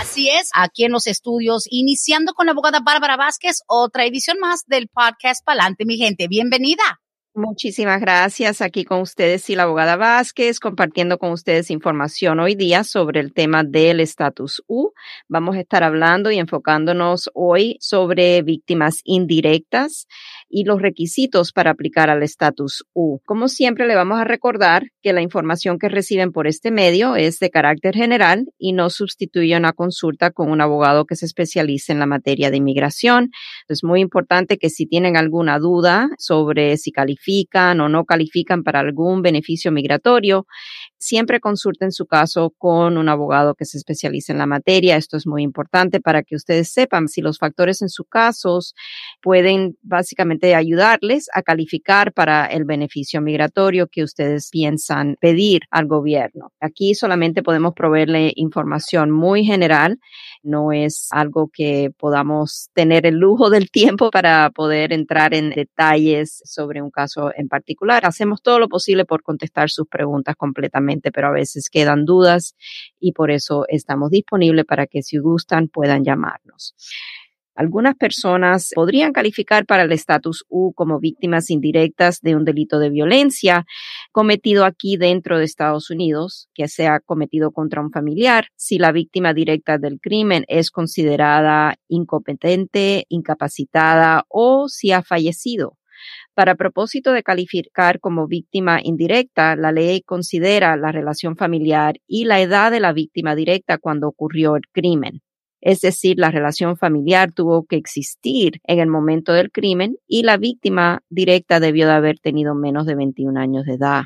Así es, aquí en los estudios, iniciando con la abogada Bárbara Vázquez, otra edición más del podcast Pa'lante mi gente. Bienvenida. Muchísimas gracias. Aquí con ustedes y la abogada Vázquez, compartiendo con ustedes información hoy día sobre el tema del estatus U. Vamos a estar hablando y enfocándonos hoy sobre víctimas indirectas y los requisitos para aplicar al estatus U. Como siempre, le vamos a recordar que la información que reciben por este medio es de carácter general y no sustituye una consulta con un abogado que se especialice en la materia de inmigración. Es muy importante que si tienen alguna duda sobre si califican o no califican para algún beneficio migratorio, siempre consulten su caso con un abogado que se especialice en la materia. Esto es muy importante para que ustedes sepan si los factores en sus casos pueden básicamente ayudarles a calificar para el beneficio migratorio que ustedes piensan pedir al gobierno. Aquí solamente podemos proveerle información muy general no es algo que podamos tener el lujo del tiempo para poder entrar en detalles sobre un caso en particular. Hacemos todo lo posible por contestar sus preguntas completamente, pero a veces quedan dudas y por eso estamos disponibles para que si gustan puedan llamarnos. Algunas personas podrían calificar para el estatus U como víctimas indirectas de un delito de violencia cometido aquí dentro de Estados Unidos, que sea cometido contra un familiar, si la víctima directa del crimen es considerada incompetente, incapacitada o si ha fallecido. Para propósito de calificar como víctima indirecta, la ley considera la relación familiar y la edad de la víctima directa cuando ocurrió el crimen. Es decir, la relación familiar tuvo que existir en el momento del crimen y la víctima directa debió de haber tenido menos de 21 años de edad.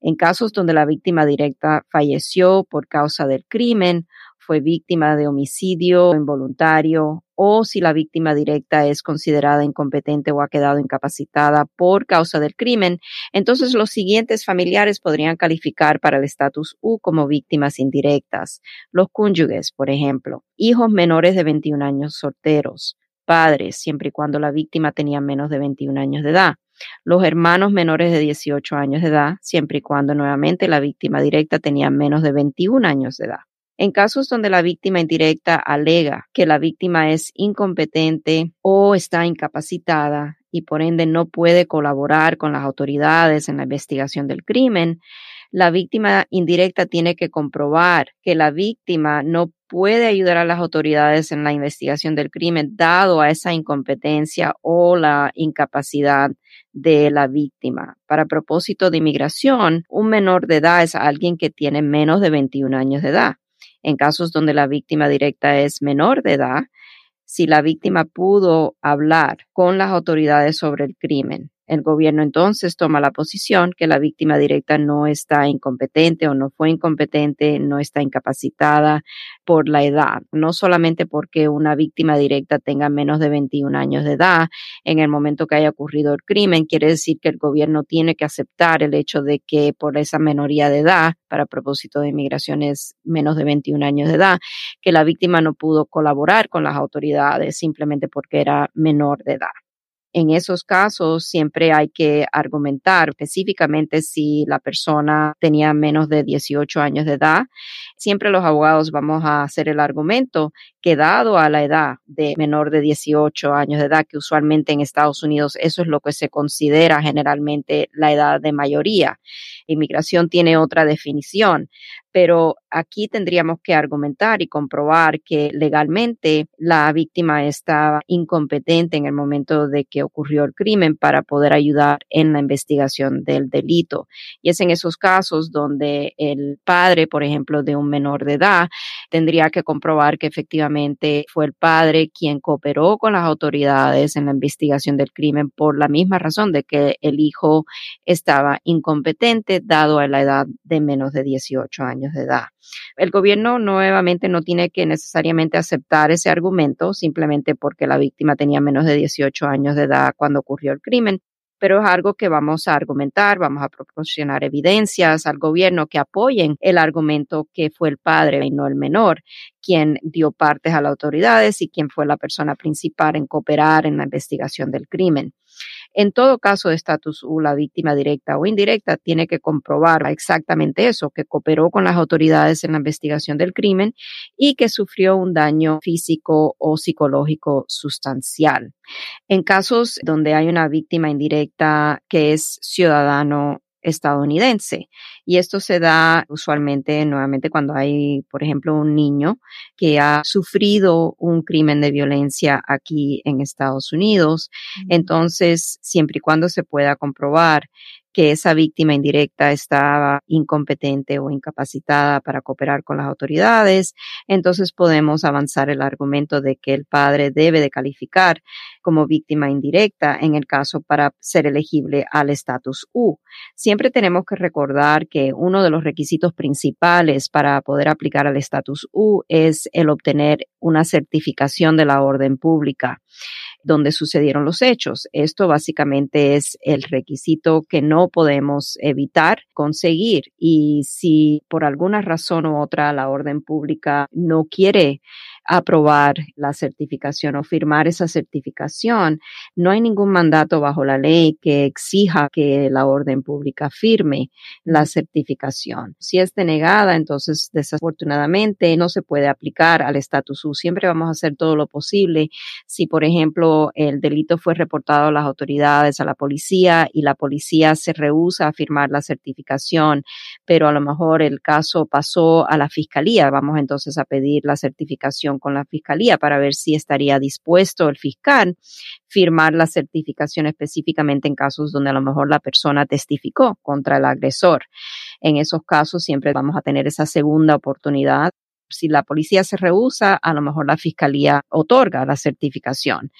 En casos donde la víctima directa falleció por causa del crimen fue víctima de homicidio involuntario o si la víctima directa es considerada incompetente o ha quedado incapacitada por causa del crimen, entonces los siguientes familiares podrían calificar para el estatus U como víctimas indirectas. Los cónyuges, por ejemplo, hijos menores de 21 años solteros, padres, siempre y cuando la víctima tenía menos de 21 años de edad. Los hermanos menores de 18 años de edad, siempre y cuando nuevamente la víctima directa tenía menos de 21 años de edad. En casos donde la víctima indirecta alega que la víctima es incompetente o está incapacitada y por ende no puede colaborar con las autoridades en la investigación del crimen, la víctima indirecta tiene que comprobar que la víctima no puede ayudar a las autoridades en la investigación del crimen dado a esa incompetencia o la incapacidad de la víctima. Para propósito de inmigración, un menor de edad es alguien que tiene menos de 21 años de edad en casos donde la víctima directa es menor de edad, si la víctima pudo hablar con las autoridades sobre el crimen el gobierno entonces toma la posición que la víctima directa no está incompetente o no fue incompetente, no está incapacitada por la edad, no solamente porque una víctima directa tenga menos de 21 años de edad en el momento que haya ocurrido el crimen, quiere decir que el gobierno tiene que aceptar el hecho de que por esa menoría de edad, para propósito de inmigración es menos de 21 años de edad, que la víctima no pudo colaborar con las autoridades simplemente porque era menor de edad. En esos casos siempre hay que argumentar específicamente si la persona tenía menos de 18 años de edad. Siempre los abogados vamos a hacer el argumento que dado a la edad de menor de 18 años de edad, que usualmente en Estados Unidos eso es lo que se considera generalmente la edad de mayoría. Inmigración tiene otra definición, pero aquí tendríamos que argumentar y comprobar que legalmente la víctima estaba incompetente en el momento de que ocurrió el crimen para poder ayudar en la investigación del delito. Y es en esos casos donde el padre, por ejemplo, de un menor de edad, tendría que comprobar que efectivamente fue el padre quien cooperó con las autoridades en la investigación del crimen por la misma razón de que el hijo estaba incompetente dado a la edad de menos de 18 años de edad. El gobierno nuevamente no tiene que necesariamente aceptar ese argumento simplemente porque la víctima tenía menos de 18 años de edad cuando ocurrió el crimen, pero es algo que vamos a argumentar, vamos a proporcionar evidencias al gobierno que apoyen el argumento que fue el padre y no el menor quien dio partes a las autoridades y quien fue la persona principal en cooperar en la investigación del crimen. En todo caso de estatus U, la víctima directa o indirecta tiene que comprobar exactamente eso, que cooperó con las autoridades en la investigación del crimen y que sufrió un daño físico o psicológico sustancial. En casos donde hay una víctima indirecta que es ciudadano estadounidense. Y esto se da usualmente nuevamente cuando hay, por ejemplo, un niño que ha sufrido un crimen de violencia aquí en Estados Unidos. Entonces, siempre y cuando se pueda comprobar que esa víctima indirecta estaba incompetente o incapacitada para cooperar con las autoridades, entonces podemos avanzar el argumento de que el padre debe de calificar como víctima indirecta en el caso para ser elegible al estatus U. Siempre tenemos que recordar que uno de los requisitos principales para poder aplicar al estatus U es el obtener una certificación de la orden pública donde sucedieron los hechos. Esto básicamente es el requisito que no podemos evitar conseguir y si por alguna razón u otra la orden pública no quiere aprobar la certificación o firmar esa certificación. No hay ningún mandato bajo la ley que exija que la orden pública firme la certificación. Si es denegada, entonces desafortunadamente no se puede aplicar al estatus U. Siempre vamos a hacer todo lo posible. Si, por ejemplo, el delito fue reportado a las autoridades, a la policía, y la policía se rehúsa a firmar la certificación, pero a lo mejor el caso pasó a la fiscalía, vamos entonces a pedir la certificación con la fiscalía para ver si estaría dispuesto el fiscal firmar la certificación específicamente en casos donde a lo mejor la persona testificó contra el agresor. En esos casos siempre vamos a tener esa segunda oportunidad si la policía se rehúsa, a lo mejor la fiscalía otorga la certificación.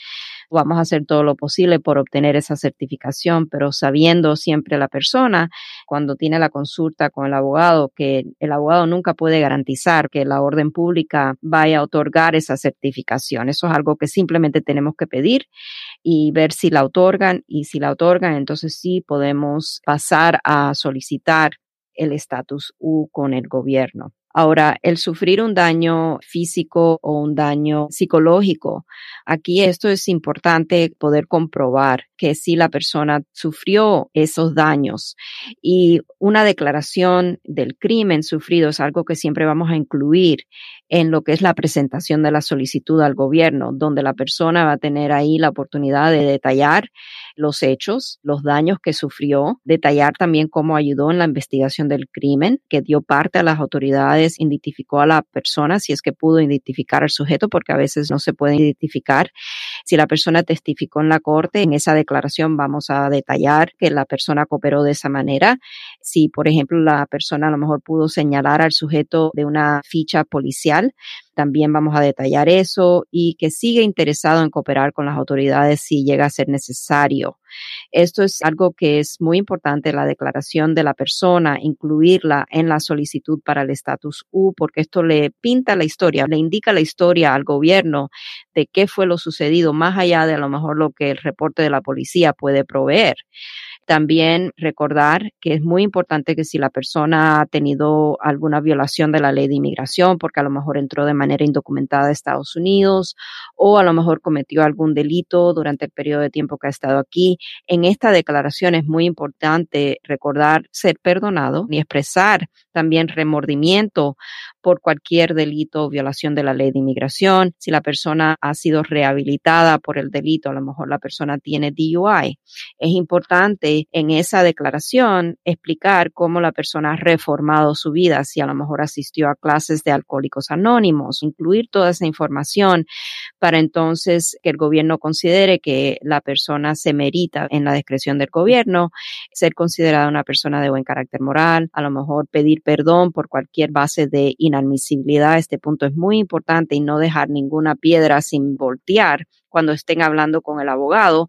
Vamos a hacer todo lo posible por obtener esa certificación, pero sabiendo siempre la persona cuando tiene la consulta con el abogado que el abogado nunca puede garantizar que la orden pública vaya a otorgar esa certificación. Eso es algo que simplemente tenemos que pedir y ver si la otorgan y si la otorgan, entonces sí podemos pasar a solicitar el estatus U con el gobierno. Ahora, el sufrir un daño físico o un daño psicológico, aquí esto es importante poder comprobar que si la persona sufrió esos daños y una declaración del crimen sufrido es algo que siempre vamos a incluir en lo que es la presentación de la solicitud al gobierno, donde la persona va a tener ahí la oportunidad de detallar los hechos, los daños que sufrió, detallar también cómo ayudó en la investigación del crimen, que dio parte a las autoridades, identificó a la persona, si es que pudo identificar al sujeto, porque a veces no se puede identificar. Si la persona testificó en la corte, en esa declaración vamos a detallar que la persona cooperó de esa manera. Si, por ejemplo, la persona a lo mejor pudo señalar al sujeto de una ficha policial, también vamos a detallar eso y que sigue interesado en cooperar con las autoridades si llega a ser necesario. Esto es algo que es muy importante, la declaración de la persona, incluirla en la solicitud para el estatus U, porque esto le pinta la historia, le indica la historia al gobierno de qué fue lo sucedido, más allá de a lo mejor lo que el reporte de la policía puede proveer. También recordar que es muy importante que si la persona ha tenido alguna violación de la ley de inmigración, porque a lo mejor entró de manera indocumentada a Estados Unidos o a lo mejor cometió algún delito durante el periodo de tiempo que ha estado aquí, en esta declaración es muy importante recordar ser perdonado y expresar también remordimiento por cualquier delito o violación de la ley de inmigración. Si la persona ha sido rehabilitada por el delito, a lo mejor la persona tiene DUI. Es importante en esa declaración explicar cómo la persona ha reformado su vida, si a lo mejor asistió a clases de alcohólicos anónimos, incluir toda esa información para entonces que el gobierno considere que la persona se merita en la discreción del gobierno ser considerada una persona de buen carácter moral, a lo mejor pedir perdón por cualquier base de inadmisibilidad. Este punto es muy importante y no dejar ninguna piedra sin voltear cuando estén hablando con el abogado.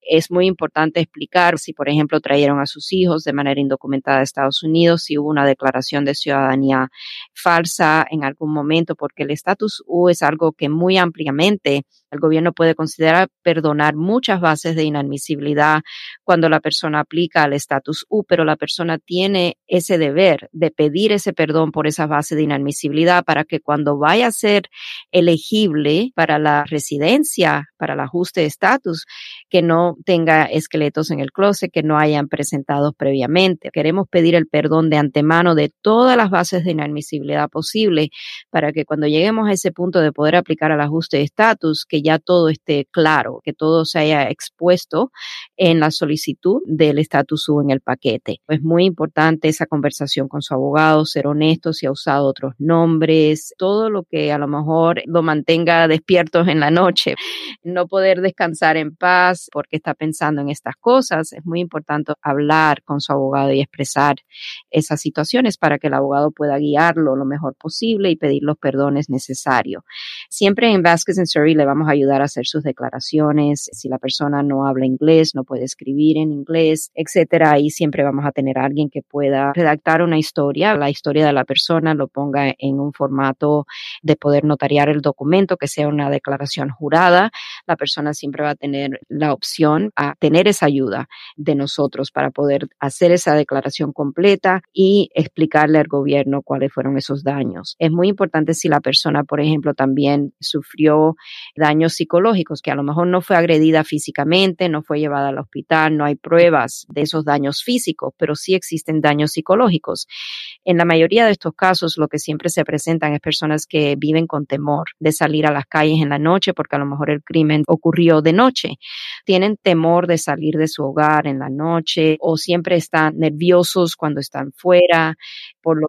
Es muy importante explicar si, por ejemplo, trajeron a sus hijos de manera indocumentada a Estados Unidos, si hubo una declaración de ciudadanía falsa en algún momento, porque el estatus U es algo que muy ampliamente el gobierno puede considerar perdonar muchas bases de inadmisibilidad cuando la persona aplica al estatus U, pero la persona tiene ese deber de pedir ese perdón por esa base de inadmisibilidad para que cuando vaya a ser elegible para la residencia, para el ajuste de estatus, que no tenga esqueletos en el closet que no hayan presentado previamente. Queremos pedir el perdón de antemano de todas las bases de inadmisibilidad posible para que cuando lleguemos a ese punto de poder aplicar al ajuste de estatus, que ya todo esté claro, que todo se haya expuesto en la solicitud del estatus U en el paquete. Es muy importante esa conversación con su abogado, ser honesto si ha usado otros nombres, todo lo que a lo mejor lo mantenga despiertos en la noche, no poder descansar en paz porque está pensando en estas cosas. Es muy importante hablar con su abogado y expresar esas situaciones para que el abogado pueda guiarlo lo mejor posible y pedir los perdones necesarios. Siempre en Vasquez and Surrey le vamos a ayudar a hacer sus declaraciones. Si la persona no habla inglés, no puede escribir en inglés, etcétera, ahí siempre vamos a tener a alguien que pueda redactar una historia, la historia de la persona, lo ponga en un formato de poder notariar el documento, que sea una declaración jurada. La persona siempre va a tener la opción a tener esa ayuda de nosotros para poder hacer esa declaración completa y explicarle al gobierno cuáles fueron esos daños. Es muy importante si la persona, por ejemplo, también sufrió daños psicológicos, que a lo mejor no fue agredida físicamente, no fue llevada al hospital, no hay pruebas de esos daños físicos, pero sí existen daños psicológicos. En la mayoría de estos casos, lo que siempre se presentan es personas que viven con temor de salir a las calles en la noche porque a lo mejor el crimen ocurrió de noche. Tienen temor de salir de su hogar en la noche o siempre están nerviosos cuando están fuera por lo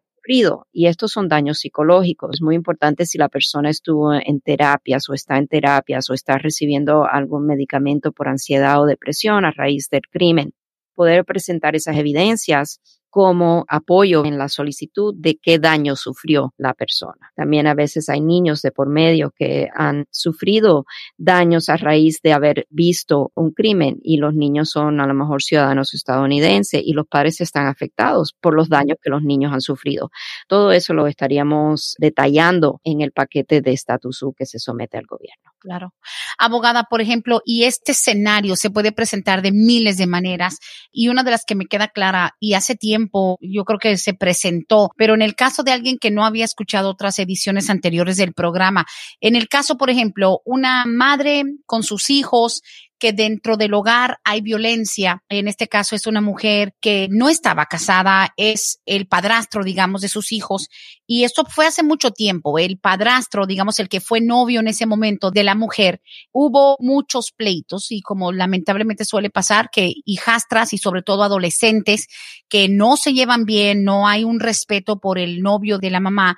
y estos son daños psicológicos. Es muy importante si la persona estuvo en terapias o está en terapias o está recibiendo algún medicamento por ansiedad o depresión a raíz del crimen. Poder presentar esas evidencias como apoyo en la solicitud de qué daño sufrió la persona. También a veces hay niños de por medio que han sufrido daños a raíz de haber visto un crimen y los niños son a lo mejor ciudadanos estadounidenses y los padres están afectados por los daños que los niños han sufrido. Todo eso lo estaríamos detallando en el paquete de estatus U que se somete al gobierno. Claro. Abogada, por ejemplo, y este escenario se puede presentar de miles de maneras y una de las que me queda clara y hace tiempo yo creo que se presentó, pero en el caso de alguien que no había escuchado otras ediciones anteriores del programa, en el caso, por ejemplo, una madre con sus hijos que dentro del hogar hay violencia. En este caso es una mujer que no estaba casada, es el padrastro, digamos, de sus hijos. Y esto fue hace mucho tiempo. El padrastro, digamos, el que fue novio en ese momento de la mujer, hubo muchos pleitos y como lamentablemente suele pasar, que hijastras y sobre todo adolescentes que no se llevan bien, no hay un respeto por el novio de la mamá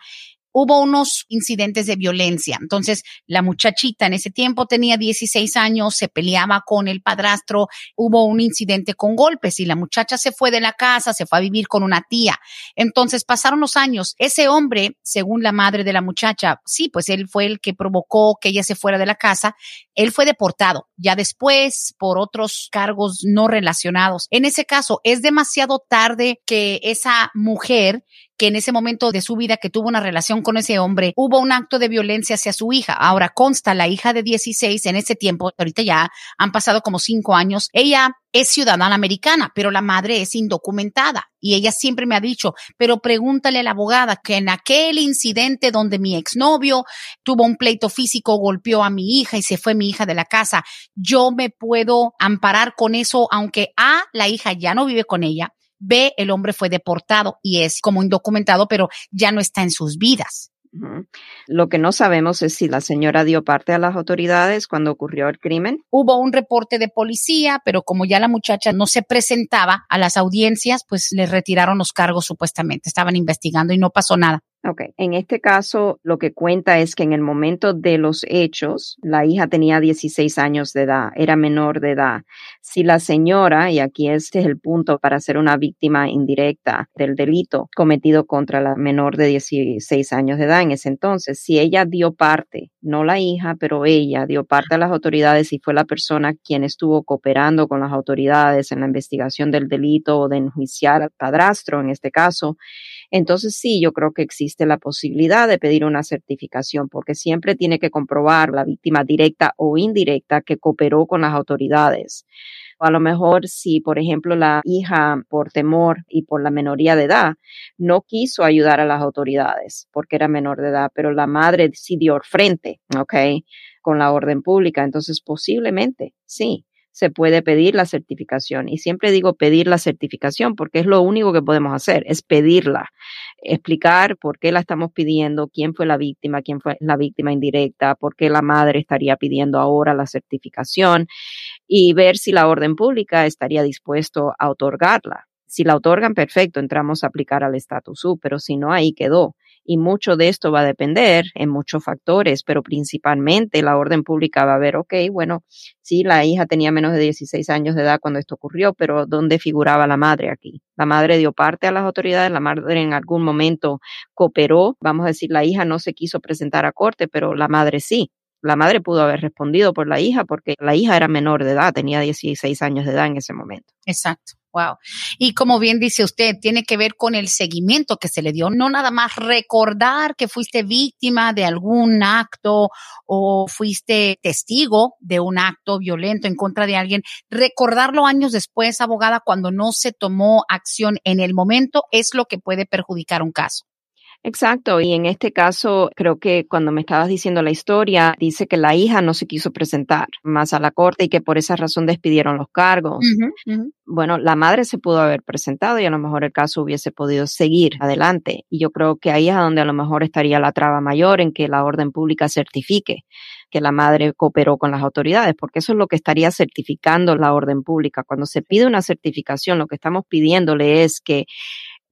hubo unos incidentes de violencia. Entonces, la muchachita en ese tiempo tenía 16 años, se peleaba con el padrastro, hubo un incidente con golpes y la muchacha se fue de la casa, se fue a vivir con una tía. Entonces, pasaron los años. Ese hombre, según la madre de la muchacha, sí, pues él fue el que provocó que ella se fuera de la casa. Él fue deportado. Ya después, por otros cargos no relacionados. En ese caso, es demasiado tarde que esa mujer que en ese momento de su vida que tuvo una relación con ese hombre, hubo un acto de violencia hacia su hija. Ahora consta la hija de 16 en ese tiempo, ahorita ya han pasado como cinco años. Ella es ciudadana americana, pero la madre es indocumentada. Y ella siempre me ha dicho, pero pregúntale a la abogada que en aquel incidente donde mi exnovio tuvo un pleito físico, golpeó a mi hija y se fue mi hija de la casa, yo me puedo amparar con eso, aunque A, la hija ya no vive con ella, B, el hombre fue deportado y es como indocumentado, pero ya no está en sus vidas. Lo que no sabemos es si la señora dio parte a las autoridades cuando ocurrió el crimen. Hubo un reporte de policía, pero como ya la muchacha no se presentaba a las audiencias, pues le retiraron los cargos supuestamente. Estaban investigando y no pasó nada. Ok, en este caso lo que cuenta es que en el momento de los hechos, la hija tenía 16 años de edad, era menor de edad. Si la señora, y aquí este es el punto para ser una víctima indirecta del delito cometido contra la menor de 16 años de edad en ese entonces, si ella dio parte, no la hija, pero ella dio parte a las autoridades y fue la persona quien estuvo cooperando con las autoridades en la investigación del delito o de enjuiciar al padrastro en este caso, entonces sí, yo creo que existe la posibilidad de pedir una certificación porque siempre tiene que comprobar la víctima directa o indirecta que cooperó con las autoridades. A lo mejor si, por ejemplo, la hija por temor y por la menoría de edad no quiso ayudar a las autoridades porque era menor de edad, pero la madre sí dio frente, ¿ok? Con la orden pública. Entonces, posiblemente, sí se puede pedir la certificación. Y siempre digo pedir la certificación porque es lo único que podemos hacer, es pedirla, explicar por qué la estamos pidiendo, quién fue la víctima, quién fue la víctima indirecta, por qué la madre estaría pidiendo ahora la certificación y ver si la orden pública estaría dispuesto a otorgarla. Si la otorgan, perfecto, entramos a aplicar al estatus U, pero si no, ahí quedó y mucho de esto va a depender en muchos factores, pero principalmente la orden pública va a ver, ok, bueno, sí, la hija tenía menos de 16 años de edad cuando esto ocurrió, pero ¿dónde figuraba la madre aquí? La madre dio parte a las autoridades, la madre en algún momento cooperó, vamos a decir, la hija no se quiso presentar a corte, pero la madre sí. La madre pudo haber respondido por la hija porque la hija era menor de edad, tenía 16 años de edad en ese momento. Exacto. Wow. Y como bien dice usted, tiene que ver con el seguimiento que se le dio, no nada más recordar que fuiste víctima de algún acto o fuiste testigo de un acto violento en contra de alguien, recordarlo años después, abogada, cuando no se tomó acción en el momento, es lo que puede perjudicar un caso. Exacto, y en este caso creo que cuando me estabas diciendo la historia, dice que la hija no se quiso presentar más a la corte y que por esa razón despidieron los cargos. Bueno, la madre se pudo haber presentado y a lo mejor el caso hubiese podido seguir adelante. Y yo creo que ahí es donde a lo mejor estaría la traba mayor en que la orden pública certifique que la madre cooperó con las autoridades, porque eso es lo que estaría certificando la orden pública. Cuando se pide una certificación, lo que estamos pidiéndole es que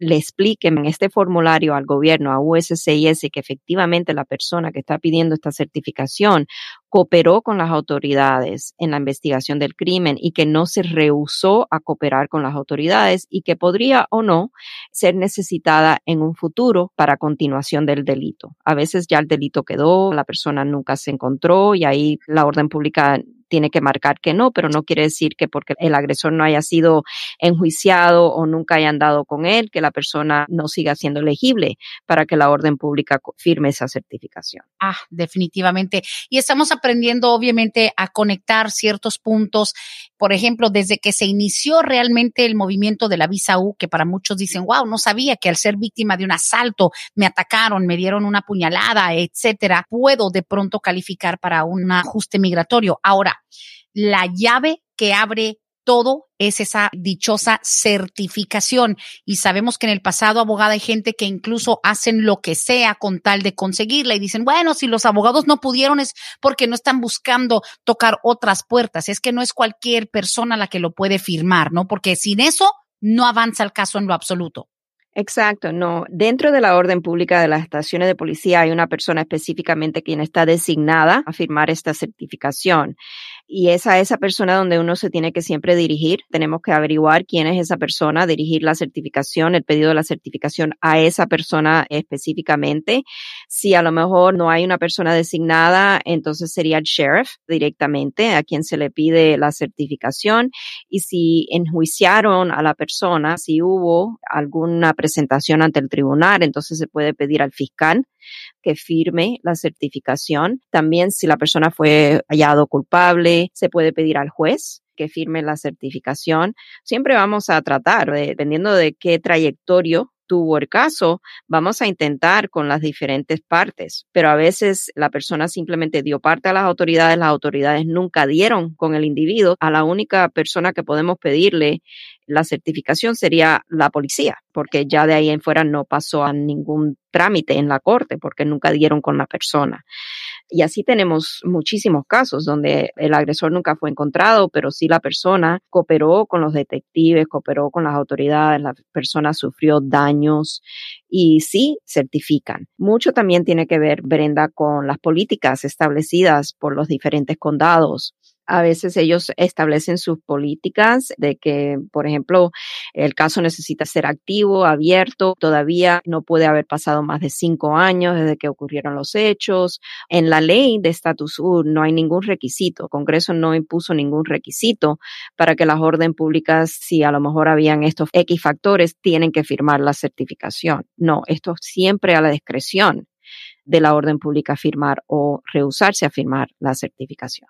le expliquen en este formulario al gobierno, a USCIS, que efectivamente la persona que está pidiendo esta certificación cooperó con las autoridades en la investigación del crimen y que no se rehusó a cooperar con las autoridades y que podría o no ser necesitada en un futuro para continuación del delito. A veces ya el delito quedó, la persona nunca se encontró y ahí la orden pública tiene que marcar que no, pero no quiere decir que porque el agresor no haya sido enjuiciado o nunca hayan dado con él, que la persona no siga siendo elegible para que la orden pública firme esa certificación. Ah, definitivamente. Y estamos aprendiendo obviamente a conectar ciertos puntos. Por ejemplo, desde que se inició realmente el movimiento de la visa U, que para muchos dicen, wow, no sabía que al ser víctima de un asalto me atacaron, me dieron una puñalada, etcétera, puedo de pronto calificar para un ajuste migratorio. Ahora, la llave que abre todo es esa dichosa certificación. Y sabemos que en el pasado, abogada, hay gente que incluso hacen lo que sea con tal de conseguirla y dicen, bueno, si los abogados no pudieron es porque no están buscando tocar otras puertas. Es que no es cualquier persona la que lo puede firmar, ¿no? Porque sin eso no avanza el caso en lo absoluto. Exacto, no. Dentro de la orden pública de las estaciones de policía hay una persona específicamente quien está designada a firmar esta certificación y es a esa persona donde uno se tiene que siempre dirigir. Tenemos que averiguar quién es esa persona, dirigir la certificación, el pedido de la certificación a esa persona específicamente. Si a lo mejor no hay una persona designada, entonces sería el sheriff directamente a quien se le pide la certificación. Y si enjuiciaron a la persona, si hubo alguna presentación ante el tribunal, entonces se puede pedir al fiscal que firme la certificación. También si la persona fue hallado culpable, se puede pedir al juez que firme la certificación. Siempre vamos a tratar, dependiendo de qué trayectorio tuvo el caso, vamos a intentar con las diferentes partes, pero a veces la persona simplemente dio parte a las autoridades, las autoridades nunca dieron con el individuo, a la única persona que podemos pedirle la certificación sería la policía, porque ya de ahí en fuera no pasó a ningún trámite en la corte, porque nunca dieron con la persona. Y así tenemos muchísimos casos donde el agresor nunca fue encontrado, pero sí la persona cooperó con los detectives, cooperó con las autoridades, la persona sufrió daños y sí certifican. Mucho también tiene que ver, Brenda, con las políticas establecidas por los diferentes condados a veces ellos establecen sus políticas de que, por ejemplo, el caso necesita ser activo, abierto, todavía no puede haber pasado más de cinco años desde que ocurrieron los hechos. En la ley de estatus U no hay ningún requisito. El Congreso no impuso ningún requisito para que las orden públicas, si a lo mejor habían estos X factores, tienen que firmar la certificación. No, esto siempre a la discreción de la orden pública firmar o rehusarse a firmar la certificación.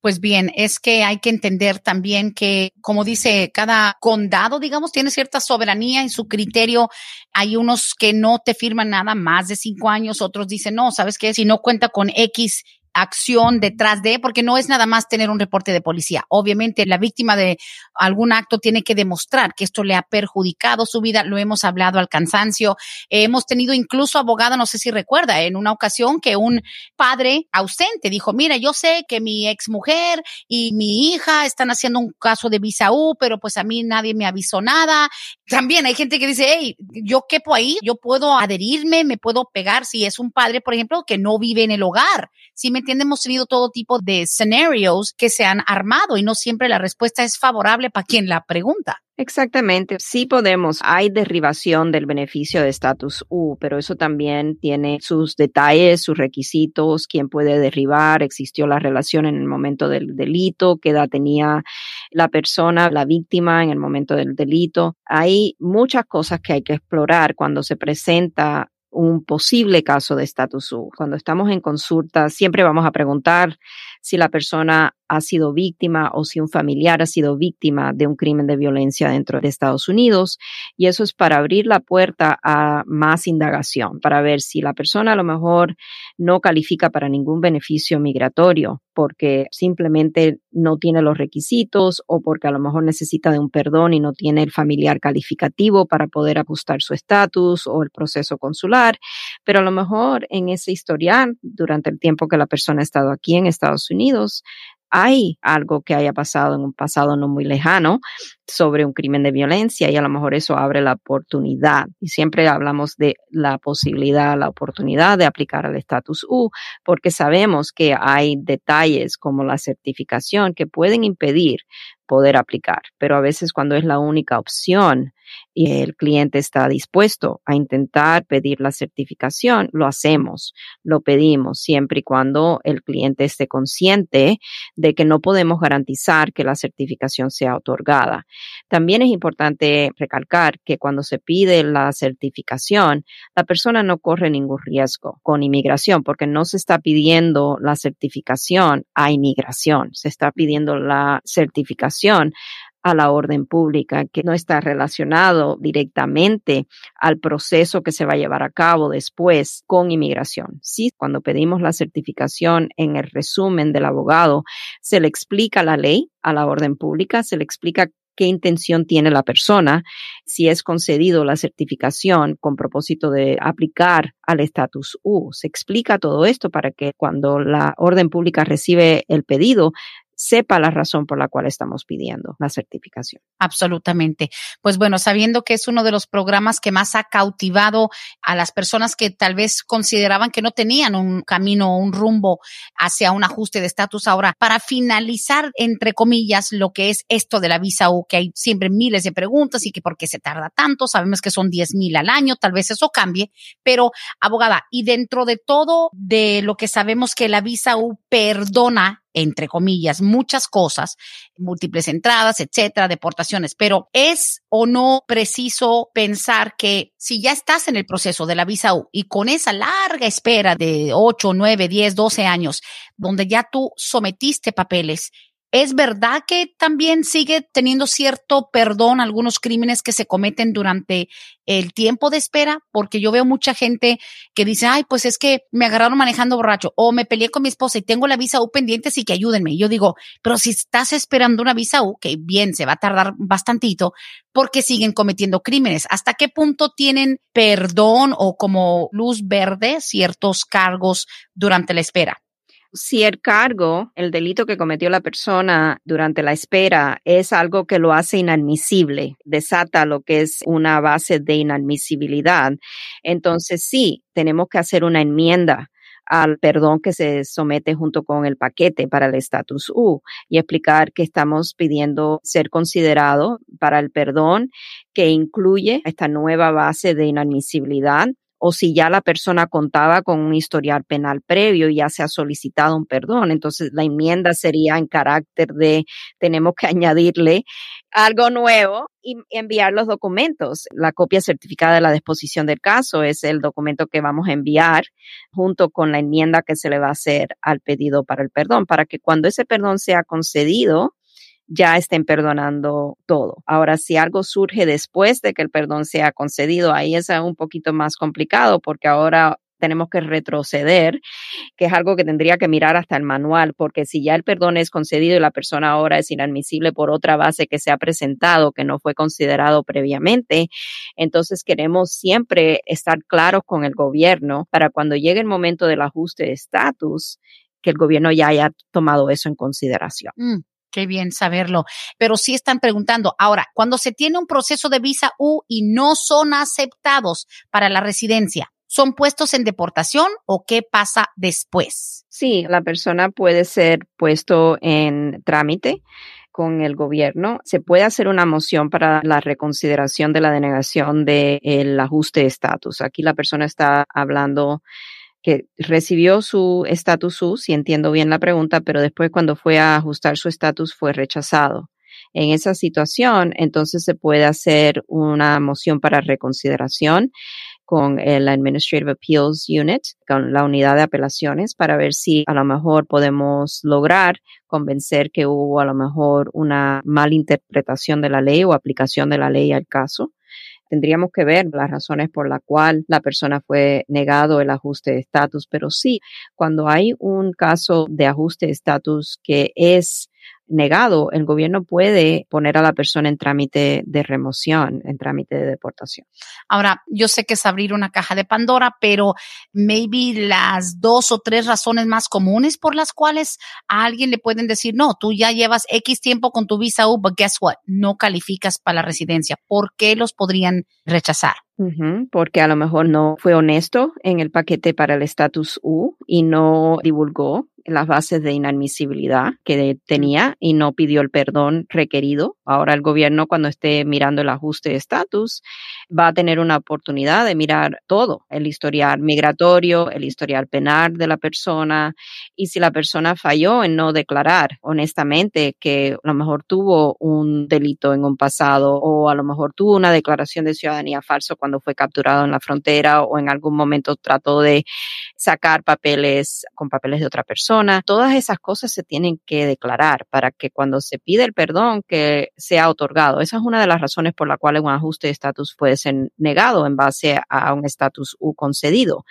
Pues bien, es que hay que entender también que, como dice, cada condado, digamos, tiene cierta soberanía en su criterio. Hay unos que no te firman nada más de cinco años, otros dicen, no, ¿sabes qué? Si no cuenta con X acción detrás de, porque no es nada más tener un reporte de policía. Obviamente la víctima de algún acto tiene que demostrar que esto le ha perjudicado su vida. Lo hemos hablado al cansancio. hemos tenido incluso abogada, no sé si recuerda, en una ocasión que un padre ausente dijo, mira, yo sé que mi ex mujer y mi hija están haciendo un caso de visa U, pero pues a mí nadie me avisó nada. También hay gente que dice, hey, yo quepo ahí, yo puedo adherirme, me puedo pegar si es un padre, por ejemplo, que no vive en el hogar. Si me entienden, hemos tenido todo tipo de escenarios que se han armado y no siempre la respuesta es favorable para quien la pregunta. Exactamente, sí podemos. Hay derribación del beneficio de estatus U, pero eso también tiene sus detalles, sus requisitos, quién puede derribar, existió la relación en el momento del delito, qué edad tenía la persona, la víctima en el momento del delito. Hay muchas cosas que hay que explorar cuando se presenta un posible caso de estatus U. Cuando estamos en consulta, siempre vamos a preguntar si la persona ha sido víctima o si un familiar ha sido víctima de un crimen de violencia dentro de Estados Unidos. Y eso es para abrir la puerta a más indagación, para ver si la persona a lo mejor no califica para ningún beneficio migratorio porque simplemente no tiene los requisitos o porque a lo mejor necesita de un perdón y no tiene el familiar calificativo para poder ajustar su estatus o el proceso consular. Pero a lo mejor en ese historial, durante el tiempo que la persona ha estado aquí en Estados Unidos, hay algo que haya pasado en un pasado no muy lejano sobre un crimen de violencia y a lo mejor eso abre la oportunidad. Y siempre hablamos de la posibilidad, la oportunidad de aplicar al estatus U, porque sabemos que hay detalles como la certificación que pueden impedir poder aplicar. Pero a veces cuando es la única opción y el cliente está dispuesto a intentar pedir la certificación, lo hacemos, lo pedimos siempre y cuando el cliente esté consciente de que no podemos garantizar que la certificación sea otorgada. También es importante recalcar que cuando se pide la certificación, la persona no corre ningún riesgo con inmigración porque no se está pidiendo la certificación a inmigración, se está pidiendo la certificación a la orden pública, que no está relacionado directamente al proceso que se va a llevar a cabo después con inmigración. Sí, cuando pedimos la certificación en el resumen del abogado, se le explica la ley a la orden pública, se le explica qué intención tiene la persona, si es concedido la certificación con propósito de aplicar al estatus U. Se explica todo esto para que cuando la orden pública recibe el pedido, sepa la razón por la cual estamos pidiendo la certificación. Absolutamente. Pues bueno, sabiendo que es uno de los programas que más ha cautivado a las personas que tal vez consideraban que no tenían un camino o un rumbo hacia un ajuste de estatus. Ahora, para finalizar, entre comillas, lo que es esto de la visa U, que hay siempre miles de preguntas y que por qué se tarda tanto, sabemos que son 10 mil al año, tal vez eso cambie, pero abogada, y dentro de todo de lo que sabemos que la visa U perdona entre comillas, muchas cosas, múltiples entradas, etcétera, deportaciones, pero es o no preciso pensar que si ya estás en el proceso de la visa y con esa larga espera de 8, 9, 10, 12 años, donde ya tú sometiste papeles, ¿Es verdad que también sigue teniendo cierto perdón algunos crímenes que se cometen durante el tiempo de espera? Porque yo veo mucha gente que dice, ay, pues es que me agarraron manejando borracho o me peleé con mi esposa y tengo la visa U pendiente, sí que ayúdenme. Yo digo, pero si estás esperando una visa U, que bien, se va a tardar bastantito, porque siguen cometiendo crímenes. ¿Hasta qué punto tienen perdón o como luz verde ciertos cargos durante la espera? Si el cargo, el delito que cometió la persona durante la espera es algo que lo hace inadmisible, desata lo que es una base de inadmisibilidad, entonces sí, tenemos que hacer una enmienda al perdón que se somete junto con el paquete para el estatus U y explicar que estamos pidiendo ser considerado para el perdón que incluye esta nueva base de inadmisibilidad o si ya la persona contaba con un historial penal previo y ya se ha solicitado un perdón. Entonces, la enmienda sería en carácter de tenemos que añadirle algo nuevo y enviar los documentos. La copia certificada de la disposición del caso es el documento que vamos a enviar junto con la enmienda que se le va a hacer al pedido para el perdón, para que cuando ese perdón sea concedido, ya estén perdonando todo. Ahora, si algo surge después de que el perdón sea concedido, ahí es un poquito más complicado porque ahora tenemos que retroceder, que es algo que tendría que mirar hasta el manual, porque si ya el perdón es concedido y la persona ahora es inadmisible por otra base que se ha presentado, que no fue considerado previamente, entonces queremos siempre estar claros con el gobierno para cuando llegue el momento del ajuste de estatus, que el gobierno ya haya tomado eso en consideración. Mm. Qué bien saberlo. Pero sí están preguntando, ahora, cuando se tiene un proceso de visa U y no son aceptados para la residencia, ¿son puestos en deportación o qué pasa después? Sí, la persona puede ser puesto en trámite con el gobierno. Se puede hacer una moción para la reconsideración de la denegación del ajuste de estatus. Aquí la persona está hablando que recibió su estatus U, si entiendo bien la pregunta, pero después cuando fue a ajustar su estatus fue rechazado. En esa situación, entonces se puede hacer una moción para reconsideración con el Administrative Appeals Unit, con la unidad de apelaciones, para ver si a lo mejor podemos lograr convencer que hubo a lo mejor una malinterpretación de la ley o aplicación de la ley al caso tendríamos que ver las razones por las cuales la persona fue negado el ajuste de estatus, pero sí, cuando hay un caso de ajuste de estatus que es negado, el gobierno puede poner a la persona en trámite de remoción, en trámite de deportación. Ahora, yo sé que es abrir una caja de Pandora, pero maybe las dos o tres razones más comunes por las cuales a alguien le pueden decir, no, tú ya llevas X tiempo con tu visa U, but guess what? No calificas para la residencia. ¿Por qué los podrían rechazar? porque a lo mejor no fue honesto en el paquete para el estatus U y no divulgó las bases de inadmisibilidad que tenía y no pidió el perdón requerido. Ahora el gobierno cuando esté mirando el ajuste de estatus va a tener una oportunidad de mirar todo, el historial migratorio, el historial penal de la persona y si la persona falló en no declarar honestamente que a lo mejor tuvo un delito en un pasado o a lo mejor tuvo una declaración de ciudadanía falso cuando fue capturado en la frontera o en algún momento trató de sacar papeles con papeles de otra persona. Todas esas cosas se tienen que declarar para que cuando se pide el perdón que sea otorgado. Esa es una de las razones por la cual un ajuste de estatus puede ser negado en base a un estatus U concedido.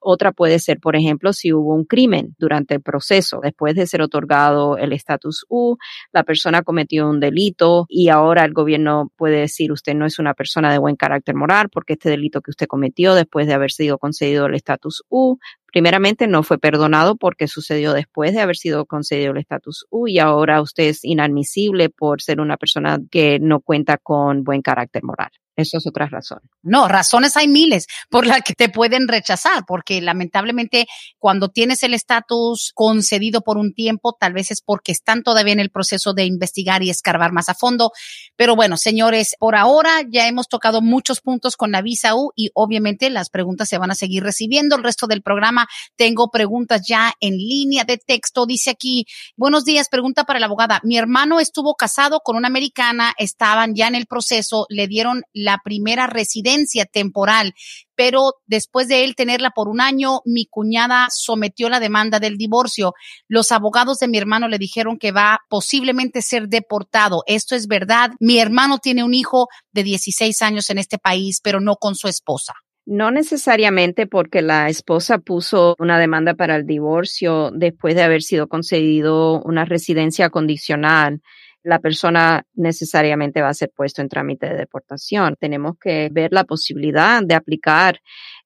Otra puede ser, por ejemplo, si hubo un crimen durante el proceso. Después de ser otorgado el estatus U, la persona cometió un delito y ahora el gobierno puede decir usted no es una persona de buen carácter moral porque este delito que usted cometió después de haber sido concedido el estatus U primeramente no fue perdonado porque sucedió después de haber sido concedido el estatus U y ahora usted es inadmisible por ser una persona que no cuenta con buen carácter moral. Eso es otra razón. No, razones hay miles por las que te pueden rechazar, porque lamentablemente cuando tienes el estatus concedido por un tiempo, tal vez es porque están todavía en el proceso de investigar y escarbar más a fondo. Pero bueno, señores, por ahora ya hemos tocado muchos puntos con la visa U y obviamente las preguntas se van a seguir recibiendo. El resto del programa tengo preguntas ya en línea de texto. Dice aquí, buenos días, pregunta para la abogada. Mi hermano estuvo casado con una americana, estaban ya en el proceso, le dieron la la primera residencia temporal, pero después de él tenerla por un año, mi cuñada sometió la demanda del divorcio. Los abogados de mi hermano le dijeron que va posiblemente ser deportado. Esto es verdad. Mi hermano tiene un hijo de 16 años en este país, pero no con su esposa. No necesariamente porque la esposa puso una demanda para el divorcio después de haber sido concedido una residencia condicional la persona necesariamente va a ser puesto en trámite de deportación. Tenemos que ver la posibilidad de aplicar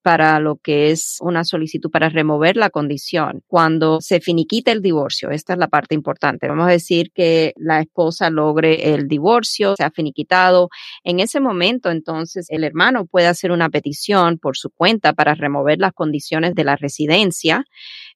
para lo que es una solicitud para remover la condición. Cuando se finiquita el divorcio, esta es la parte importante. Vamos a decir que la esposa logre el divorcio, se ha finiquitado. En ese momento, entonces, el hermano puede hacer una petición por su cuenta para remover las condiciones de la residencia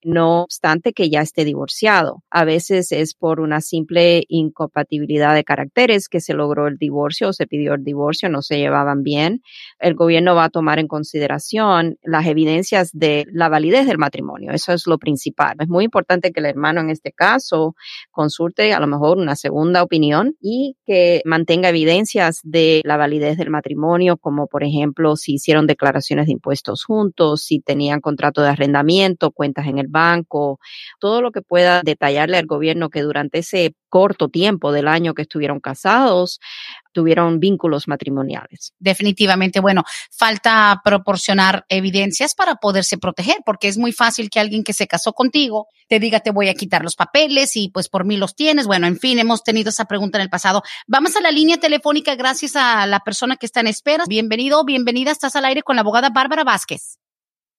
no obstante que ya esté divorciado. A veces es por una simple incompatibilidad de caracteres que se logró el divorcio o se pidió el divorcio, no se llevaban bien. El gobierno va a tomar en consideración las evidencias de la validez del matrimonio. Eso es lo principal. Es muy importante que el hermano en este caso consulte a lo mejor una segunda opinión y que mantenga evidencias de la validez del matrimonio, como por ejemplo si hicieron declaraciones de impuestos juntos, si tenían contrato de arrendamiento, cuentas en el banco, todo lo que pueda detallarle al gobierno que durante ese corto tiempo del año que estuvieron casados, tuvieron vínculos matrimoniales. Definitivamente, bueno, falta proporcionar evidencias para poderse proteger, porque es muy fácil que alguien que se casó contigo te diga te voy a quitar los papeles y pues por mí los tienes. Bueno, en fin, hemos tenido esa pregunta en el pasado. Vamos a la línea telefónica gracias a la persona que está en espera. Bienvenido, bienvenida, estás al aire con la abogada Bárbara Vázquez.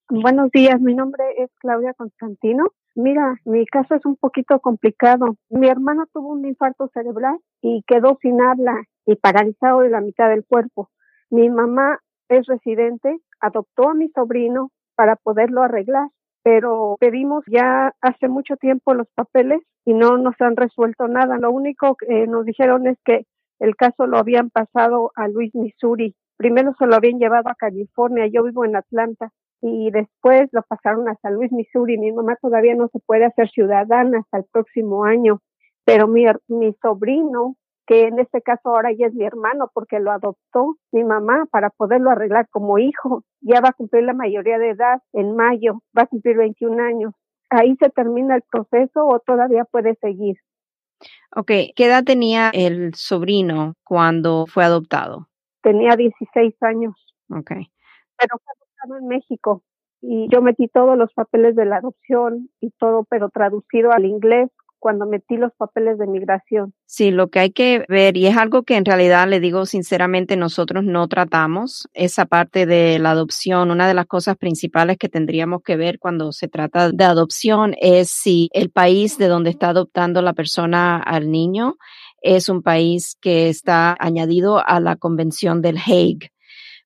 Buenos días, mi nombre es Claudia Constantino. Mira, mi caso es un poquito complicado. Mi hermano tuvo un infarto cerebral y quedó sin habla y paralizado de la mitad del cuerpo. Mi mamá es residente, adoptó a mi sobrino para poderlo arreglar, pero pedimos ya hace mucho tiempo los papeles y no nos han resuelto nada. Lo único que nos dijeron es que el caso lo habían pasado a Luis, Missouri. Primero se lo habían llevado a California, yo vivo en Atlanta y después lo pasaron a San Luis, Missouri. Mi mamá todavía no se puede hacer ciudadana hasta el próximo año, pero mi, mi sobrino, que en este caso ahora ya es mi hermano porque lo adoptó mi mamá para poderlo arreglar como hijo, ya va a cumplir la mayoría de edad en mayo, va a cumplir 21 años. ¿Ahí se termina el proceso o todavía puede seguir? Ok, ¿qué edad tenía el sobrino cuando fue adoptado? Tenía 16 años. Ok. Pero en México y yo metí todos los papeles de la adopción y todo, pero traducido al inglés cuando metí los papeles de migración. Sí, lo que hay que ver, y es algo que en realidad le digo sinceramente, nosotros no tratamos esa parte de la adopción. Una de las cosas principales que tendríamos que ver cuando se trata de adopción es si el país de donde está adoptando la persona al niño es un país que está añadido a la Convención del Hague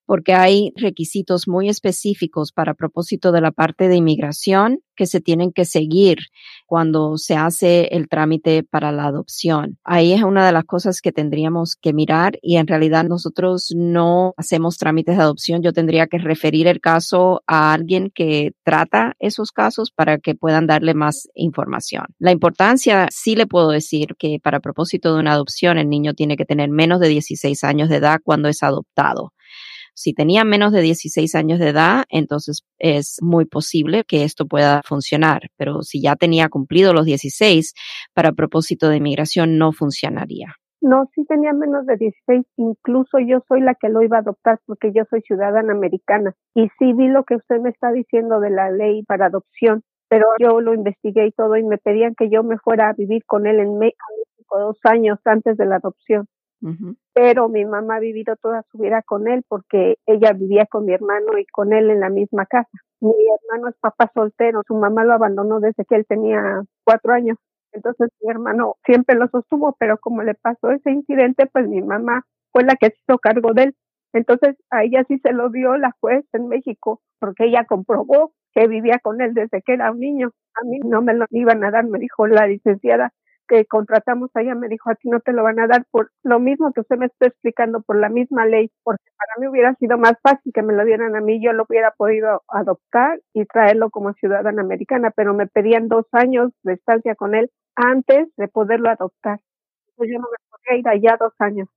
porque hay requisitos muy específicos para propósito de la parte de inmigración que se tienen que seguir cuando se hace el trámite para la adopción. Ahí es una de las cosas que tendríamos que mirar y en realidad nosotros no hacemos trámites de adopción. Yo tendría que referir el caso a alguien que trata esos casos para que puedan darle más información. La importancia, sí le puedo decir que para propósito de una adopción el niño tiene que tener menos de 16 años de edad cuando es adoptado. Si tenía menos de 16 años de edad, entonces es muy posible que esto pueda funcionar, pero si ya tenía cumplido los 16, para propósito de inmigración no funcionaría. No, sí tenía menos de 16, incluso yo soy la que lo iba a adoptar porque yo soy ciudadana americana. Y sí vi lo que usted me está diciendo de la ley para adopción, pero yo lo investigué y todo y me pedían que yo me fuera a vivir con él en México dos años antes de la adopción. Pero mi mamá ha vivido toda su vida con él porque ella vivía con mi hermano y con él en la misma casa. Mi hermano es papá soltero, su mamá lo abandonó desde que él tenía cuatro años. Entonces mi hermano siempre lo sostuvo, pero como le pasó ese incidente, pues mi mamá fue la que se hizo cargo de él. Entonces a ella sí se lo dio la juez en México porque ella comprobó que vivía con él desde que era un niño. A mí no me lo iban a dar, me dijo la licenciada, que contratamos a ella me dijo, a ti no te lo van a dar por lo mismo que usted me está explicando, por la misma ley, porque para mí hubiera sido más fácil que me lo dieran a mí, yo lo hubiera podido adoptar y traerlo como ciudadana americana, pero me pedían dos años de estancia con él antes de poderlo adoptar. Entonces yo no me ir allá dos años.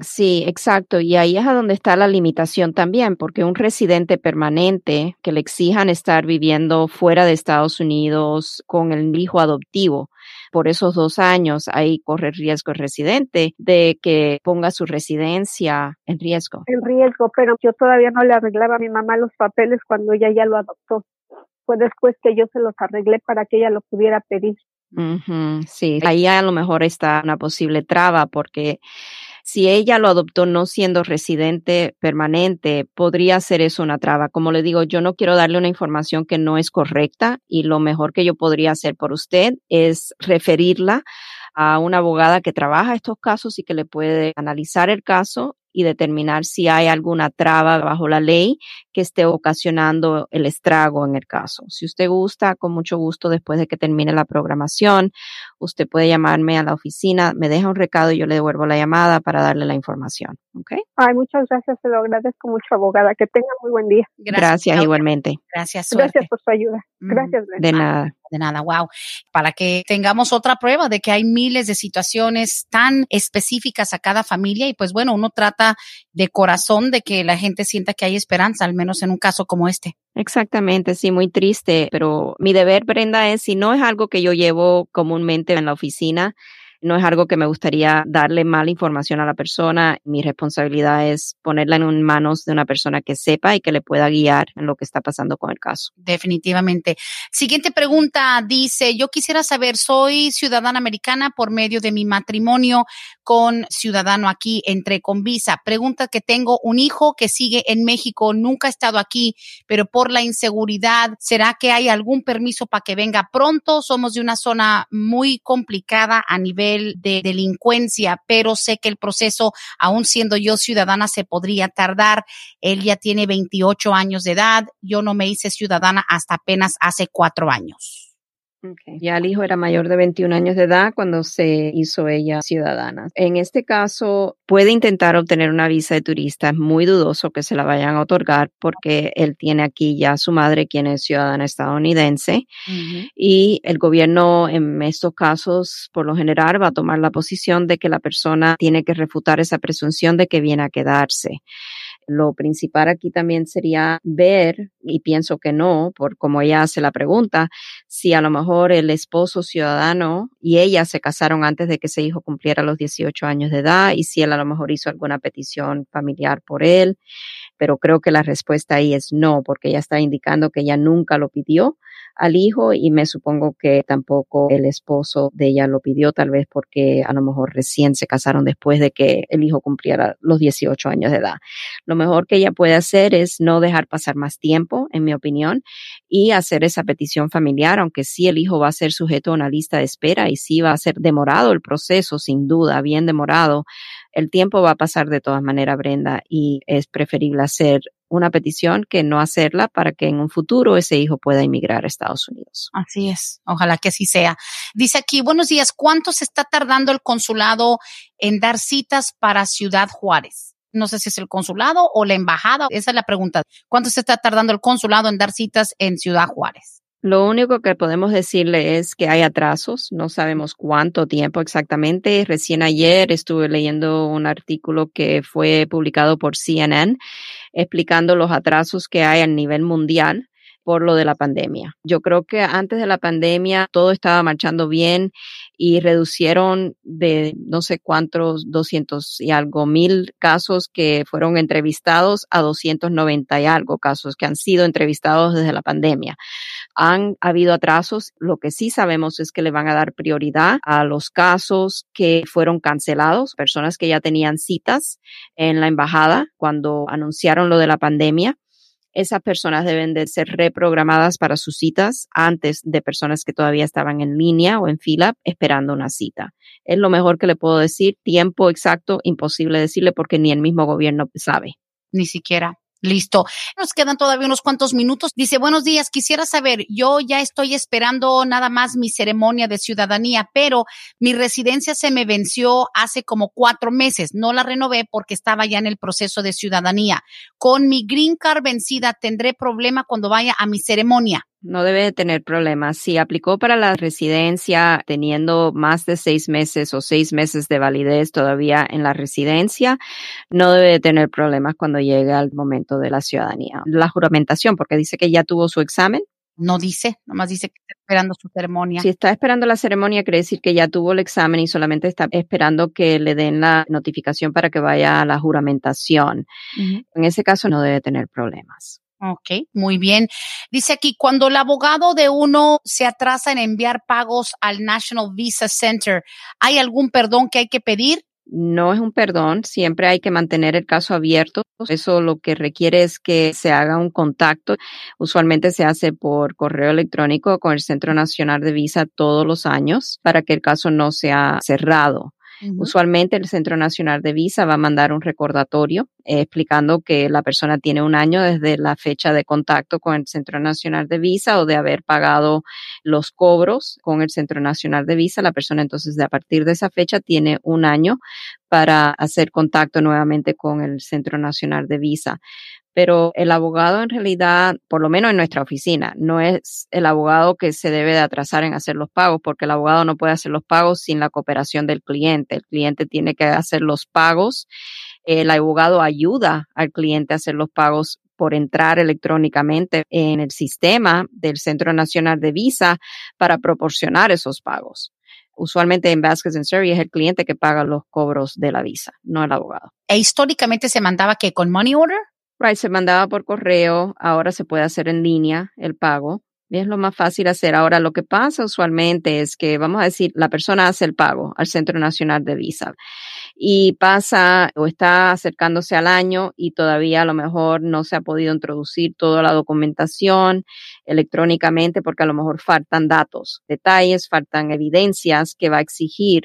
Sí, exacto. Y ahí es a donde está la limitación también, porque un residente permanente que le exijan estar viviendo fuera de Estados Unidos con el hijo adoptivo por esos dos años, ahí corre riesgo el residente de que ponga su residencia en riesgo. En riesgo, pero yo todavía no le arreglaba a mi mamá los papeles cuando ella ya lo adoptó. Fue después que yo se los arreglé para que ella lo pudiera pedir. sí, ahí a lo mejor está una posible traba porque si ella lo adoptó no siendo residente permanente, podría ser eso una traba. Como le digo, yo no quiero darle una información que no es correcta y lo mejor que yo podría hacer por usted es referirla a una abogada que trabaja estos casos y que le puede analizar el caso y determinar si hay alguna traba bajo la ley que esté ocasionando el estrago en el caso. Si usted gusta, con mucho gusto, después de que termine la programación, usted puede llamarme a la oficina, me deja un recado y yo le devuelvo la llamada para darle la información. ¿Ok? Ay, muchas gracias, se lo agradezco mucho, abogada. Que tenga muy buen día. Gracias, igualmente. Gracias. Gracias por su ayuda. Gracias. De nada. De nada, wow. Para que tengamos otra prueba de que hay miles de situaciones tan específicas a cada familia y pues bueno, uno trata de corazón de que la gente sienta que hay esperanza, al menos en un caso como este. Exactamente, sí, muy triste, pero mi deber, Brenda, es si no es algo que yo llevo comúnmente en la oficina, no es algo que me gustaría darle mala información a la persona. Mi responsabilidad es ponerla en manos de una persona que sepa y que le pueda guiar en lo que está pasando con el caso. Definitivamente. Siguiente pregunta dice, yo quisiera saber, soy ciudadana americana por medio de mi matrimonio con ciudadano aquí, entre con visa. Pregunta que tengo un hijo que sigue en México, nunca ha estado aquí, pero por la inseguridad, ¿será que hay algún permiso para que venga pronto? Somos de una zona muy complicada a nivel de delincuencia, pero sé que el proceso, aún siendo yo ciudadana, se podría tardar. Él ya tiene 28 años de edad, yo no me hice ciudadana hasta apenas hace cuatro años. Ya el hijo era mayor de 21 años de edad cuando se hizo ella ciudadana. En este caso, puede intentar obtener una visa de turista. Es muy dudoso que se la vayan a otorgar porque él tiene aquí ya a su madre, quien es ciudadana estadounidense. Y el gobierno en estos casos, por lo general, va a tomar la posición de que la persona tiene que refutar esa presunción de que viene a quedarse. Lo principal aquí también sería ver, y pienso que no, por como ella hace la pregunta, si a lo mejor el esposo ciudadano y ella se casaron antes de que ese hijo cumpliera los 18 años de edad y si él a lo mejor hizo alguna petición familiar por él. Pero creo que la respuesta ahí es no, porque ella está indicando que ella nunca lo pidió al hijo y me supongo que tampoco el esposo de ella lo pidió, tal vez porque a lo mejor recién se casaron después de que el hijo cumpliera los 18 años de edad. Lo mejor que ella puede hacer es no dejar pasar más tiempo, en mi opinión, y hacer esa petición familiar, aunque sí el hijo va a ser sujeto a una lista de espera y sí va a ser demorado el proceso, sin duda, bien demorado. El tiempo va a pasar de todas maneras, Brenda, y es preferible hacer una petición que no hacerla para que en un futuro ese hijo pueda emigrar a Estados Unidos. Así es, ojalá que así sea. Dice aquí, buenos días, ¿cuánto se está tardando el consulado en dar citas para Ciudad Juárez? No sé si es el consulado o la embajada, esa es la pregunta. ¿Cuánto se está tardando el consulado en dar citas en Ciudad Juárez? Lo único que podemos decirle es que hay atrasos, no sabemos cuánto tiempo exactamente. Recién ayer estuve leyendo un artículo que fue publicado por CNN explicando los atrasos que hay a nivel mundial por lo de la pandemia. Yo creo que antes de la pandemia todo estaba marchando bien y reducieron de no sé cuántos, 200 y algo mil casos que fueron entrevistados a 290 y algo casos que han sido entrevistados desde la pandemia. Han habido atrasos. Lo que sí sabemos es que le van a dar prioridad a los casos que fueron cancelados, personas que ya tenían citas en la embajada cuando anunciaron lo de la pandemia esas personas deben de ser reprogramadas para sus citas antes de personas que todavía estaban en línea o en fila esperando una cita. Es lo mejor que le puedo decir. Tiempo exacto, imposible decirle porque ni el mismo gobierno sabe. Ni siquiera. Listo. Nos quedan todavía unos cuantos minutos. Dice, buenos días, quisiera saber, yo ya estoy esperando nada más mi ceremonia de ciudadanía, pero mi residencia se me venció hace como cuatro meses. No la renové porque estaba ya en el proceso de ciudadanía. Con mi green card vencida, ¿tendré problema cuando vaya a mi ceremonia? No debe de tener problemas. Si aplicó para la residencia teniendo más de seis meses o seis meses de validez todavía en la residencia, no debe de tener problemas cuando llegue al momento de la ciudadanía. La juramentación, porque dice que ya tuvo su examen. No dice, nomás dice que está esperando su ceremonia. Si está esperando la ceremonia, quiere decir que ya tuvo el examen y solamente está esperando que le den la notificación para que vaya a la juramentación. En ese caso no debe tener problemas. Ok, muy bien. Dice aquí, cuando el abogado de uno se atrasa en enviar pagos al National Visa Center, ¿hay algún perdón que hay que pedir? No es un perdón, siempre hay que mantener el caso abierto. Eso lo que requiere es que se haga un contacto. Usualmente se hace por correo electrónico con el Centro Nacional de Visa todos los años para que el caso no sea cerrado. Usualmente el Centro Nacional de Visa va a mandar un recordatorio eh, explicando que la persona tiene un año desde la fecha de contacto con el Centro Nacional de Visa o de haber pagado los cobros con el Centro Nacional de Visa. La persona entonces de a partir de esa fecha tiene un año para hacer contacto nuevamente con el Centro Nacional de Visa pero el abogado en realidad, por lo menos en nuestra oficina, no es el abogado que se debe de atrasar en hacer los pagos, porque el abogado no puede hacer los pagos sin la cooperación del cliente. El cliente tiene que hacer los pagos. El abogado ayuda al cliente a hacer los pagos por entrar electrónicamente en el sistema del Centro Nacional de Visa para proporcionar esos pagos. Usualmente en Vasquez and Surrey es el cliente que paga los cobros de la visa, no el abogado. E históricamente se mandaba que con money order? Right, se mandaba por correo, ahora se puede hacer en línea el pago. Es lo más fácil hacer. Ahora, lo que pasa usualmente es que, vamos a decir, la persona hace el pago al Centro Nacional de Visa y pasa o está acercándose al año y todavía a lo mejor no se ha podido introducir toda la documentación electrónicamente porque a lo mejor faltan datos, detalles, faltan evidencias que va a exigir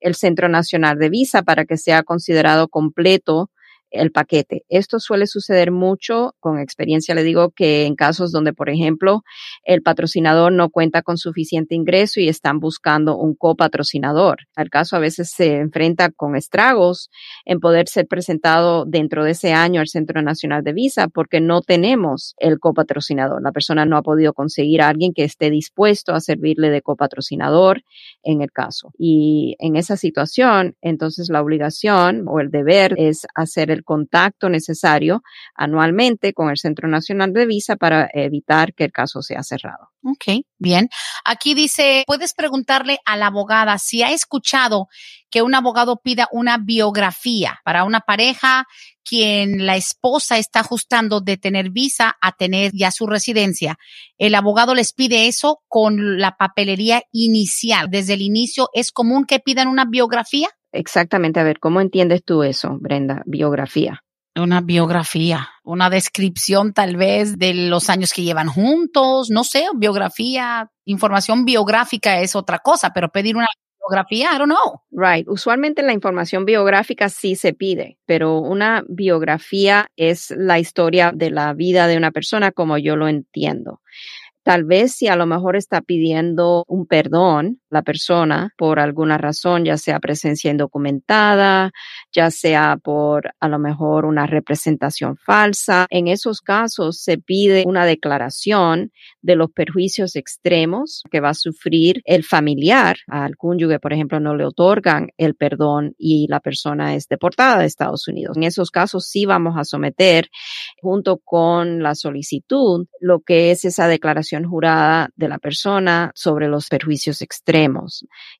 el Centro Nacional de Visa para que sea considerado completo el paquete. Esto suele suceder mucho, con experiencia le digo que en casos donde, por ejemplo, el patrocinador no cuenta con suficiente ingreso y están buscando un copatrocinador. El caso a veces se enfrenta con estragos en poder ser presentado dentro de ese año al Centro Nacional de Visa porque no tenemos el copatrocinador. La persona no ha podido conseguir a alguien que esté dispuesto a servirle de copatrocinador en el caso. Y en esa situación, entonces la obligación o el deber es hacer el contacto necesario anualmente con el Centro Nacional de Visa para evitar que el caso sea cerrado. Ok, bien. Aquí dice, puedes preguntarle a la abogada si ha escuchado que un abogado pida una biografía para una pareja quien la esposa está ajustando de tener visa a tener ya su residencia. El abogado les pide eso con la papelería inicial. Desde el inicio, ¿es común que pidan una biografía? Exactamente. A ver, ¿cómo entiendes tú eso, Brenda? Biografía. Una biografía, una descripción tal vez de los años que llevan juntos, no sé, biografía, información biográfica es otra cosa, pero pedir una biografía, I don't know. Right. Usualmente la información biográfica sí se pide, pero una biografía es la historia de la vida de una persona como yo lo entiendo. Tal vez si a lo mejor está pidiendo un perdón la persona por alguna razón, ya sea presencia indocumentada, ya sea por a lo mejor una representación falsa. En esos casos se pide una declaración de los perjuicios extremos que va a sufrir el familiar. Al cónyuge, por ejemplo, no le otorgan el perdón y la persona es deportada de Estados Unidos. En esos casos sí vamos a someter junto con la solicitud lo que es esa declaración jurada de la persona sobre los perjuicios extremos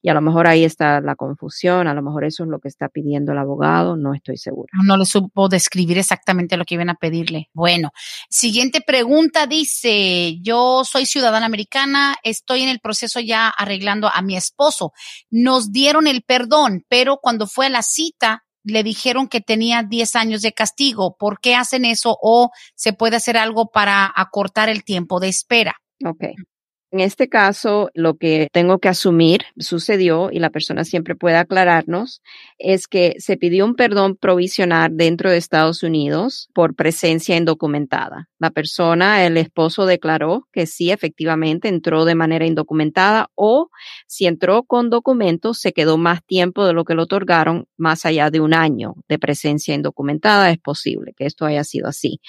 y a lo mejor ahí está la confusión, a lo mejor eso es lo que está pidiendo el abogado, no estoy segura. No le supo describir exactamente lo que iban a pedirle. Bueno, siguiente pregunta dice, yo soy ciudadana americana, estoy en el proceso ya arreglando a mi esposo. Nos dieron el perdón, pero cuando fue a la cita le dijeron que tenía 10 años de castigo. ¿Por qué hacen eso? ¿O se puede hacer algo para acortar el tiempo de espera? Ok. En este caso, lo que tengo que asumir sucedió y la persona siempre puede aclararnos es que se pidió un perdón provisional dentro de Estados Unidos por presencia indocumentada. La persona, el esposo declaró que sí, efectivamente entró de manera indocumentada o si entró con documentos, se quedó más tiempo de lo que le otorgaron, más allá de un año de presencia indocumentada. Es posible que esto haya sido así.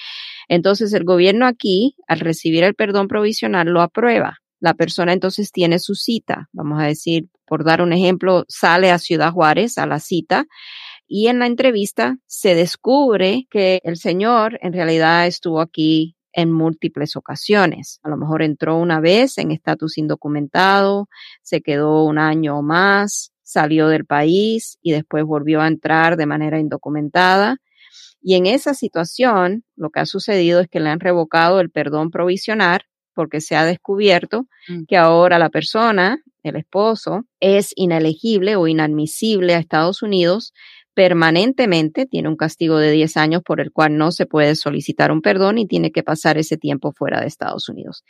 Entonces, el gobierno aquí, al recibir el perdón provisional, lo aprueba la persona entonces tiene su cita. Vamos a decir, por dar un ejemplo, sale a Ciudad Juárez a la cita y en la entrevista se descubre que el señor en realidad estuvo aquí en múltiples ocasiones. A lo mejor entró una vez en estatus indocumentado, se quedó un año o más, salió del país y después volvió a entrar de manera indocumentada. Y en esa situación, lo que ha sucedido es que le han revocado el perdón provisional porque se ha descubierto mm. que ahora la persona, el esposo, es inelegible o inadmisible a Estados Unidos permanentemente, tiene un castigo de 10 años por el cual no se puede solicitar un perdón y tiene que pasar ese tiempo fuera de Estados Unidos.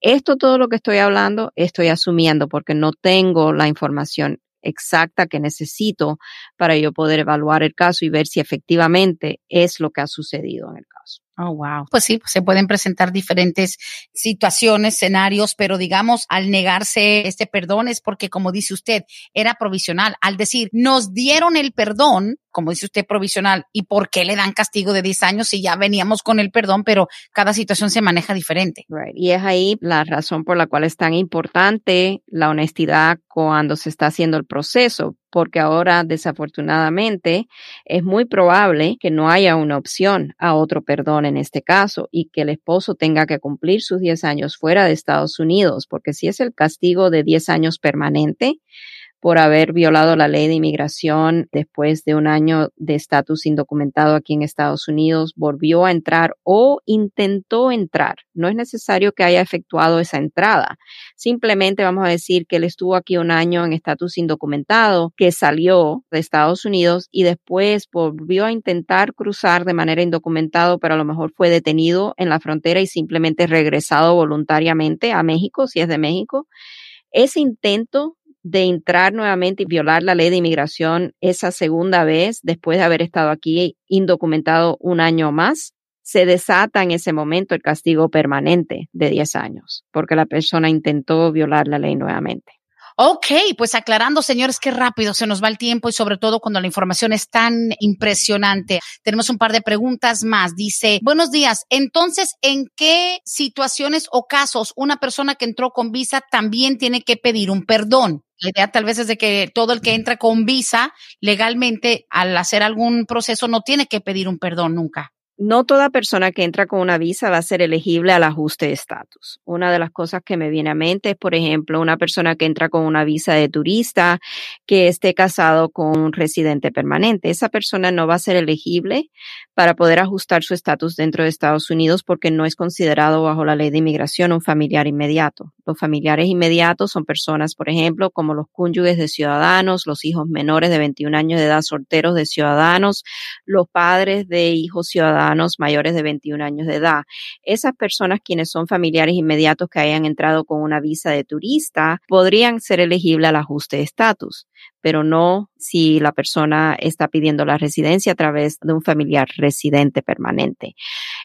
Esto todo lo que estoy hablando, estoy asumiendo porque no tengo la información exacta que necesito para yo poder evaluar el caso y ver si efectivamente es lo que ha sucedido en el caso. Oh, wow. Pues sí, se pueden presentar diferentes situaciones, escenarios, pero digamos, al negarse este perdón es porque, como dice usted, era provisional. Al decir, nos dieron el perdón, como dice usted, provisional, ¿y por qué le dan castigo de 10 años si ya veníamos con el perdón, pero cada situación se maneja diferente? Right. Y es ahí la razón por la cual es tan importante la honestidad cuando se está haciendo el proceso, porque ahora desafortunadamente es muy probable que no haya una opción a otro perdón en este caso y que el esposo tenga que cumplir sus 10 años fuera de Estados Unidos, porque si es el castigo de 10 años permanente, por haber violado la ley de inmigración después de un año de estatus indocumentado aquí en Estados Unidos, volvió a entrar o intentó entrar. No es necesario que haya efectuado esa entrada. Simplemente vamos a decir que él estuvo aquí un año en estatus indocumentado, que salió de Estados Unidos y después volvió a intentar cruzar de manera indocumentada, pero a lo mejor fue detenido en la frontera y simplemente regresado voluntariamente a México, si es de México. Ese intento de entrar nuevamente y violar la ley de inmigración esa segunda vez, después de haber estado aquí indocumentado un año más, se desata en ese momento el castigo permanente de 10 años, porque la persona intentó violar la ley nuevamente. Ok, pues aclarando, señores, qué rápido se nos va el tiempo y sobre todo cuando la información es tan impresionante. Tenemos un par de preguntas más. Dice, buenos días. Entonces, ¿en qué situaciones o casos una persona que entró con visa también tiene que pedir un perdón? La idea tal vez es de que todo el que entra con visa legalmente al hacer algún proceso no tiene que pedir un perdón nunca no toda persona que entra con una visa va a ser elegible al ajuste de estatus. Una de las cosas que me viene a mente es, por ejemplo, una persona que entra con una visa de turista que esté casado con un residente permanente. Esa persona no va a ser elegible para poder ajustar su estatus dentro de Estados Unidos porque no es considerado bajo la ley de inmigración un familiar inmediato. Los familiares inmediatos son personas, por ejemplo, como los cónyuges de ciudadanos, los hijos menores de 21 años de edad solteros de ciudadanos, los padres de hijos ciudadanos mayores de 21 años de edad. Esas personas quienes son familiares inmediatos que hayan entrado con una visa de turista podrían ser elegibles al ajuste de estatus pero no si la persona está pidiendo la residencia a través de un familiar residente permanente.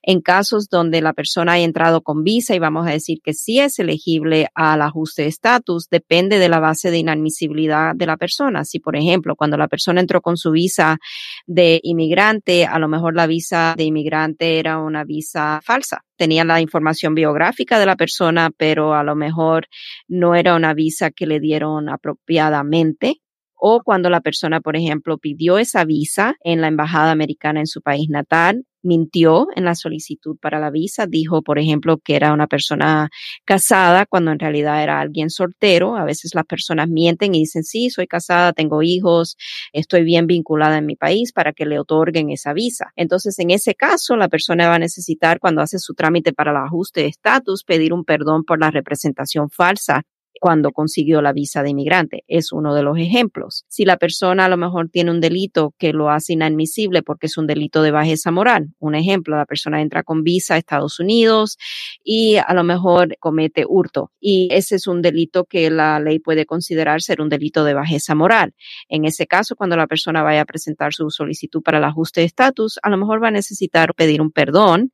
En casos donde la persona ha entrado con visa y vamos a decir que sí es elegible al ajuste de estatus, depende de la base de inadmisibilidad de la persona. Si, por ejemplo, cuando la persona entró con su visa de inmigrante, a lo mejor la visa de inmigrante era una visa falsa tenía la información biográfica de la persona, pero a lo mejor no era una visa que le dieron apropiadamente o cuando la persona, por ejemplo, pidió esa visa en la embajada americana en su país natal, mintió en la solicitud para la visa, dijo, por ejemplo, que era una persona casada cuando en realidad era alguien soltero. A veces las personas mienten y dicen, sí, soy casada, tengo hijos, estoy bien vinculada en mi país para que le otorguen esa visa. Entonces, en ese caso, la persona va a necesitar, cuando hace su trámite para el ajuste de estatus, pedir un perdón por la representación falsa cuando consiguió la visa de inmigrante. Es uno de los ejemplos. Si la persona a lo mejor tiene un delito que lo hace inadmisible porque es un delito de bajeza moral, un ejemplo, la persona entra con visa a Estados Unidos y a lo mejor comete hurto y ese es un delito que la ley puede considerar ser un delito de bajeza moral. En ese caso, cuando la persona vaya a presentar su solicitud para el ajuste de estatus, a lo mejor va a necesitar pedir un perdón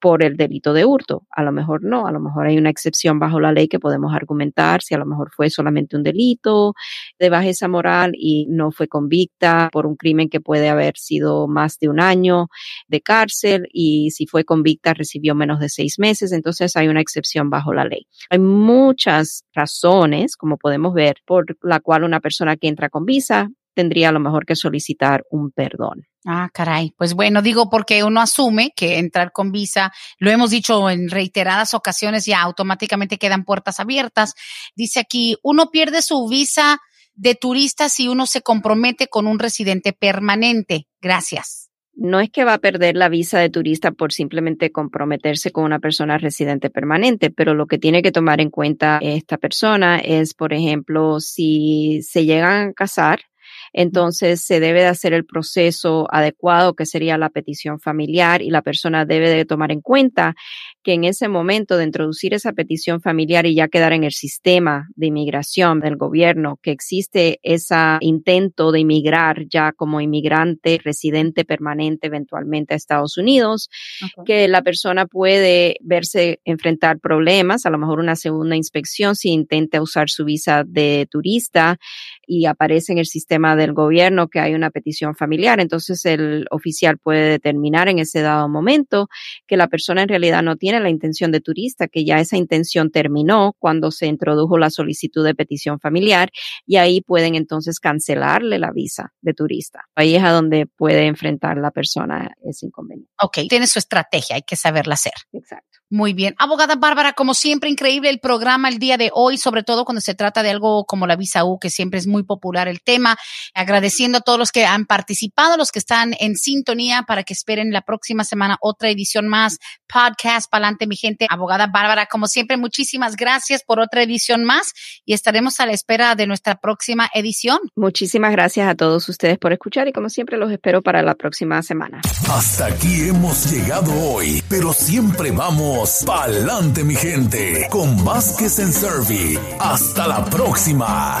por el delito de hurto. A lo mejor no, a lo mejor hay una excepción bajo la ley que podemos argumentar si a lo mejor fue solamente un delito de bajeza moral y no fue convicta por un crimen que puede haber sido más de un año de cárcel y si fue convicta recibió menos de seis meses, entonces hay una excepción bajo la ley. Hay muchas razones, como podemos ver, por la cual una persona que entra con visa tendría a lo mejor que solicitar un perdón. Ah, caray. Pues bueno, digo porque uno asume que entrar con visa, lo hemos dicho en reiteradas ocasiones, ya automáticamente quedan puertas abiertas. Dice aquí, uno pierde su visa de turista si uno se compromete con un residente permanente. Gracias. No es que va a perder la visa de turista por simplemente comprometerse con una persona residente permanente, pero lo que tiene que tomar en cuenta esta persona es, por ejemplo, si se llegan a casar, entonces se debe de hacer el proceso adecuado que sería la petición familiar y la persona debe de tomar en cuenta que en ese momento de introducir esa petición familiar y ya quedar en el sistema de inmigración del gobierno, que existe ese intento de inmigrar ya como inmigrante residente permanente eventualmente a Estados Unidos, que la persona puede verse enfrentar problemas, a lo mejor una segunda inspección si intenta usar su visa de turista y aparece en el sistema del gobierno que hay una petición familiar, entonces el oficial puede determinar en ese dado momento que la persona en realidad no tiene la intención de turista, que ya esa intención terminó cuando se introdujo la solicitud de petición familiar y ahí pueden entonces cancelarle la visa de turista. Ahí es a donde puede enfrentar la persona ese inconveniente. Ok, tiene su estrategia, hay que saberla hacer. Exacto. Muy bien. Abogada Bárbara, como siempre, increíble el programa el día de hoy, sobre todo cuando se trata de algo como la visa U, que siempre es muy popular el tema. Agradeciendo a todos los que han participado, los que están en sintonía para que esperen la próxima semana otra edición más. Podcast para adelante, mi gente. Abogada Bárbara, como siempre, muchísimas gracias por otra edición más y estaremos a la espera de nuestra próxima edición. Muchísimas gracias a todos ustedes por escuchar y como siempre los espero para la próxima semana. Hasta aquí hemos llegado hoy, pero siempre vamos pa'lante mi gente con Vázquez en Servi. Hasta la próxima.